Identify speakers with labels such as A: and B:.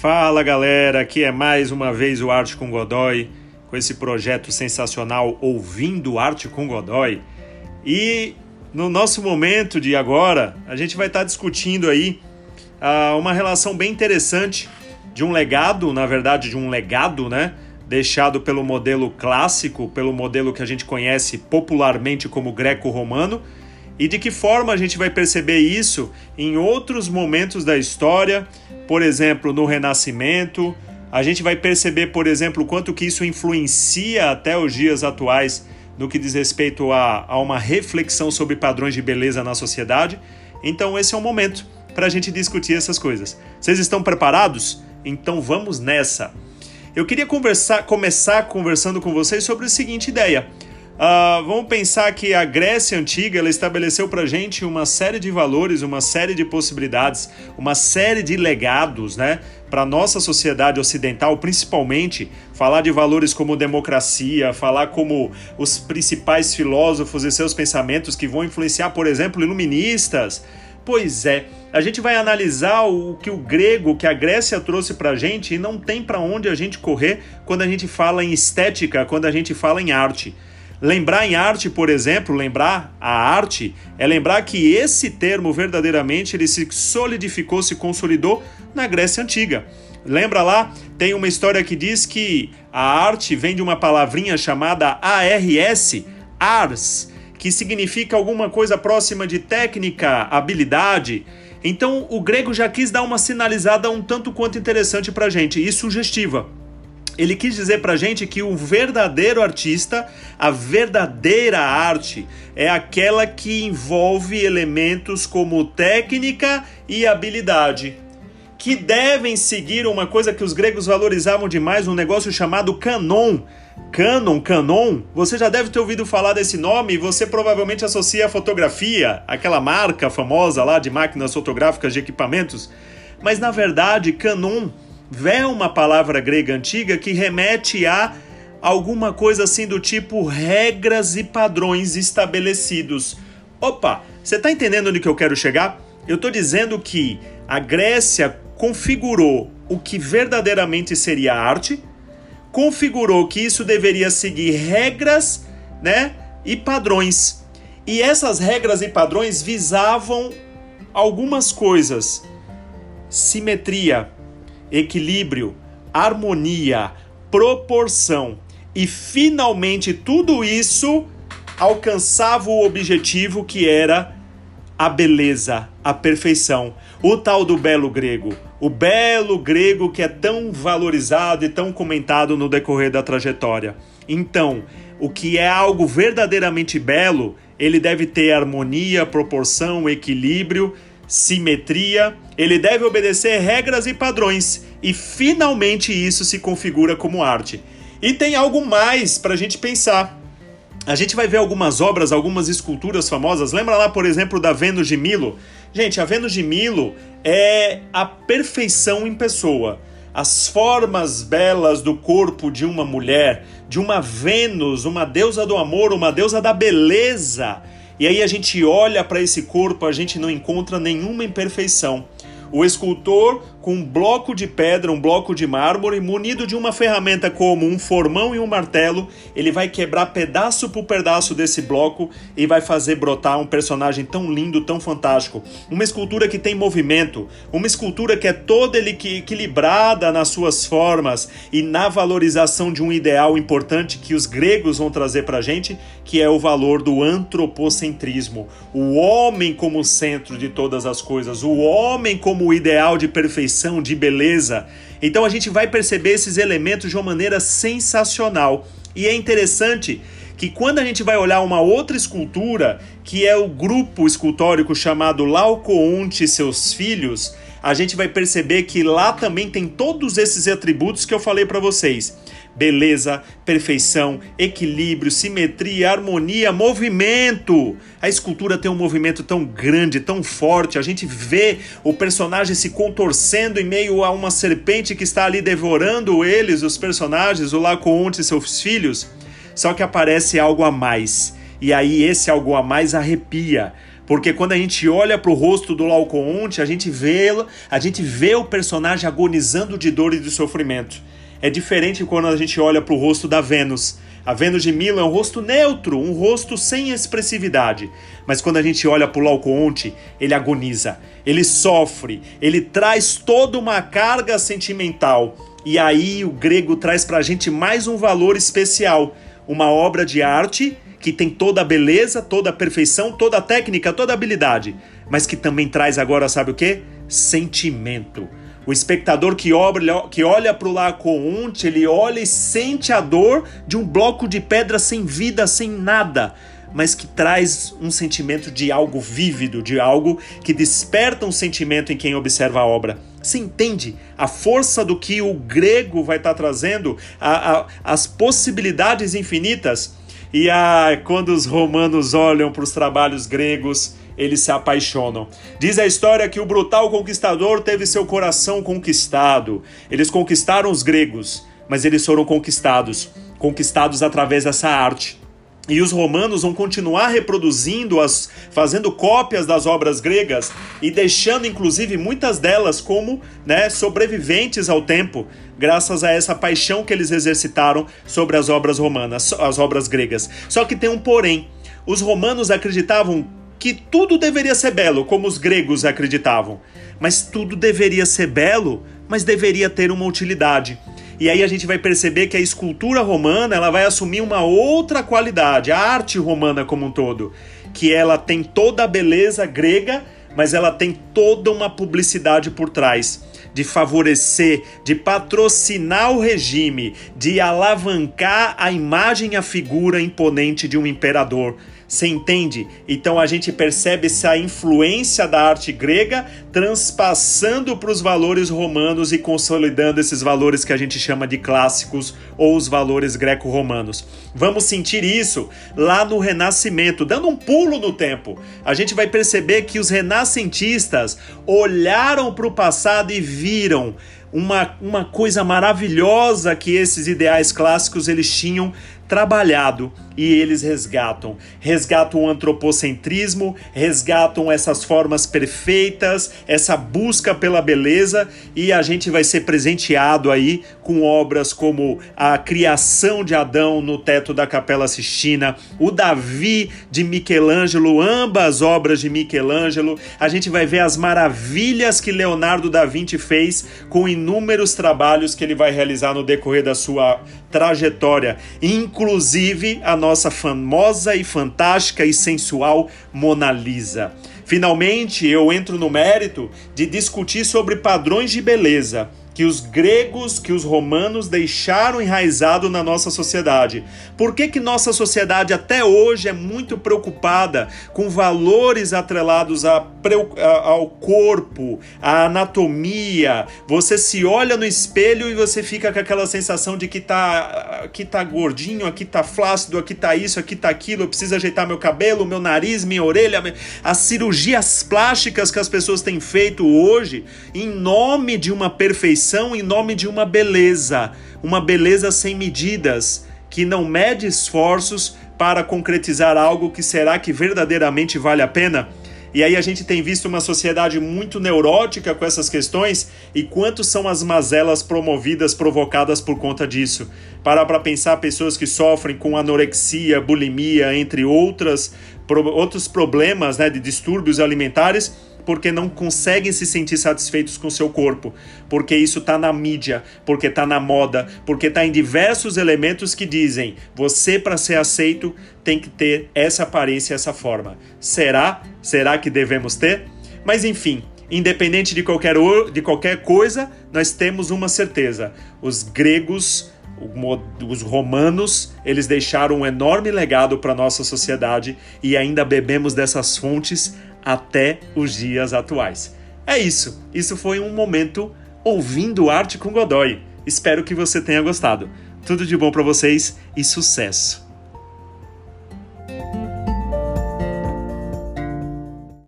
A: Fala galera, aqui é mais uma vez o Arte com Godoy, com esse projeto sensacional Ouvindo Arte com Godoy. E no nosso momento de agora, a gente vai estar discutindo aí uh, uma relação bem interessante de um legado, na verdade, de um legado, né? Deixado pelo modelo clássico, pelo modelo que a gente conhece popularmente como greco-romano, e de que forma a gente vai perceber isso em outros momentos da história, por exemplo, no Renascimento. A gente vai perceber, por exemplo, quanto que isso influencia até os dias atuais no que diz respeito a, a uma reflexão sobre padrões de beleza na sociedade. Então, esse é o momento para a gente discutir essas coisas. Vocês estão preparados? Então vamos nessa. Eu queria conversar, começar conversando com vocês sobre a seguinte ideia. Uh, vamos pensar que a Grécia Antiga ela estabeleceu para gente uma série de valores, uma série de possibilidades, uma série de legados, né? Para nossa sociedade ocidental, principalmente, falar de valores como democracia, falar como os principais filósofos e seus pensamentos que vão influenciar, por exemplo, iluministas. Pois é, a gente vai analisar o que o grego, que a Grécia trouxe para a gente e não tem para onde a gente correr quando a gente fala em estética, quando a gente fala em arte. Lembrar em arte, por exemplo, lembrar a arte, é lembrar que esse termo verdadeiramente ele se solidificou, se consolidou na Grécia Antiga. Lembra lá? Tem uma história que diz que a arte vem de uma palavrinha chamada ARS, ars, que significa alguma coisa próxima de técnica, habilidade. Então o grego já quis dar uma sinalizada um tanto quanto interessante para gente e sugestiva ele quis dizer pra gente que o verdadeiro artista, a verdadeira arte, é aquela que envolve elementos como técnica e habilidade, que devem seguir uma coisa que os gregos valorizavam demais, um negócio chamado canon. Canon, canon, você já deve ter ouvido falar desse nome e você provavelmente associa a fotografia, aquela marca famosa lá de máquinas fotográficas de equipamentos. Mas na verdade, canon vem uma palavra grega antiga que remete a alguma coisa assim do tipo regras e padrões estabelecidos. Opa, você está entendendo onde que eu quero chegar? Eu estou dizendo que a Grécia configurou o que verdadeiramente seria arte, configurou que isso deveria seguir regras, né, e padrões. E essas regras e padrões visavam algumas coisas: simetria, equilíbrio, harmonia, proporção. E finalmente tudo isso alcançava o objetivo que era a beleza, a perfeição. O tal do belo grego. O belo grego que é tão valorizado e tão comentado no decorrer da trajetória. Então, o que é algo verdadeiramente belo, ele deve ter harmonia, proporção, equilíbrio simetria, ele deve obedecer regras e padrões, e finalmente isso se configura como arte. E tem algo mais para a gente pensar. A gente vai ver algumas obras, algumas esculturas famosas. Lembra lá, por exemplo, da Vênus de Milo? Gente, a Vênus de Milo é a perfeição em pessoa. As formas belas do corpo de uma mulher, de uma Vênus, uma deusa do amor, uma deusa da beleza e aí a gente olha para esse corpo, a gente não encontra nenhuma imperfeição. O escultor, com um bloco de pedra, um bloco de mármore, munido de uma ferramenta como um formão e um martelo, ele vai quebrar pedaço por pedaço desse bloco e vai fazer brotar um personagem tão lindo, tão fantástico. Uma escultura que tem movimento, uma escultura que é toda equilibrada nas suas formas e na valorização de um ideal importante que os gregos vão trazer para a gente, que é o valor do antropocentrismo. O homem como centro de todas as coisas, o homem como ideal de perfeição, de beleza. Então a gente vai perceber esses elementos de uma maneira sensacional. E é interessante que quando a gente vai olhar uma outra escultura, que é o grupo escultórico chamado Laocoonte e seus filhos, a gente vai perceber que lá também tem todos esses atributos que eu falei para vocês beleza, perfeição, equilíbrio, simetria, harmonia, movimento. A escultura tem um movimento tão grande, tão forte. A gente vê o personagem se contorcendo em meio a uma serpente que está ali devorando eles, os personagens, o Laocoonte e seus filhos. Só que aparece algo a mais. E aí esse algo a mais arrepia Porque quando a gente olha para o rosto do Laocoonte, a gente vê a gente vê o personagem agonizando de dor e de sofrimento. É diferente quando a gente olha para o rosto da Vênus. A Vênus de Milo é um rosto neutro, um rosto sem expressividade. Mas quando a gente olha para o Laocoonte, ele agoniza, ele sofre, ele traz toda uma carga sentimental. E aí o grego traz para a gente mais um valor especial, uma obra de arte que tem toda a beleza, toda a perfeição, toda a técnica, toda a habilidade, mas que também traz agora, sabe o que? Sentimento. O espectador que, olha, que olha para o Laocoonte, ele olha e sente a dor de um bloco de pedra sem vida, sem nada, mas que traz um sentimento de algo vívido, de algo que desperta um sentimento em quem observa a obra. Você entende a força do que o grego vai estar tá trazendo, a, a, as possibilidades infinitas? E a, quando os romanos olham para os trabalhos gregos, eles se apaixonam. Diz a história que o brutal conquistador teve seu coração conquistado. Eles conquistaram os gregos, mas eles foram conquistados conquistados através dessa arte. E os romanos vão continuar reproduzindo, as, fazendo cópias das obras gregas e deixando, inclusive, muitas delas como né, sobreviventes ao tempo, graças a essa paixão que eles exercitaram sobre as obras romanas, as obras gregas. Só que tem um porém. Os romanos acreditavam que tudo deveria ser belo, como os gregos acreditavam. Mas tudo deveria ser belo, mas deveria ter uma utilidade. E aí a gente vai perceber que a escultura romana ela vai assumir uma outra qualidade, a arte romana como um todo, que ela tem toda a beleza grega, mas ela tem toda uma publicidade por trás de favorecer, de patrocinar o regime, de alavancar a imagem a figura imponente de um imperador. Você entende? Então a gente percebe essa influência da arte grega transpassando para os valores romanos e consolidando esses valores que a gente chama de clássicos ou os valores greco-romanos. Vamos sentir isso lá no Renascimento, dando um pulo no tempo. A gente vai perceber que os renascentistas olharam para o passado e viram uma, uma coisa maravilhosa que esses ideais clássicos eles tinham trabalhado e eles resgatam. Resgatam o antropocentrismo, resgatam essas formas perfeitas, essa busca pela beleza e a gente vai ser presenteado aí com obras como a criação de Adão no teto da Capela Sistina, o Davi de Michelangelo, ambas obras de Michelangelo. A gente vai ver as maravilhas que Leonardo da Vinci fez com inúmeros trabalhos que ele vai realizar no decorrer da sua trajetória, inclusive a nossa famosa e fantástica e sensual Mona Lisa. Finalmente, eu entro no mérito de discutir sobre padrões de beleza que os gregos, que os romanos deixaram enraizado na nossa sociedade. Por que, que nossa sociedade até hoje é muito preocupada com valores atrelados a, ao corpo, à anatomia? Você se olha no espelho e você fica com aquela sensação de que tá, aqui tá gordinho, aqui tá flácido, aqui tá isso, aqui tá aquilo, eu preciso ajeitar meu cabelo, meu nariz, minha orelha, as cirurgias plásticas que as pessoas têm feito hoje em nome de uma perfeição perfeição em nome de uma beleza, uma beleza sem medidas, que não mede esforços para concretizar algo que será que verdadeiramente vale a pena? E aí a gente tem visto uma sociedade muito neurótica com essas questões e quantos são as mazelas promovidas, provocadas por conta disso. Parar para pensar pessoas que sofrem com anorexia, bulimia, entre outras, pro, outros problemas né, de distúrbios alimentares porque não conseguem se sentir satisfeitos com seu corpo, porque isso está na mídia, porque está na moda, porque está em diversos elementos que dizem você para ser aceito tem que ter essa aparência, essa forma. Será? Será que devemos ter? Mas enfim, independente de qualquer, de qualquer coisa, nós temos uma certeza: os gregos os romanos, eles deixaram um enorme legado para a nossa sociedade e ainda bebemos dessas fontes até os dias atuais. É isso. Isso foi um momento ouvindo arte com Godoy. Espero que você tenha gostado. Tudo de bom para vocês e sucesso!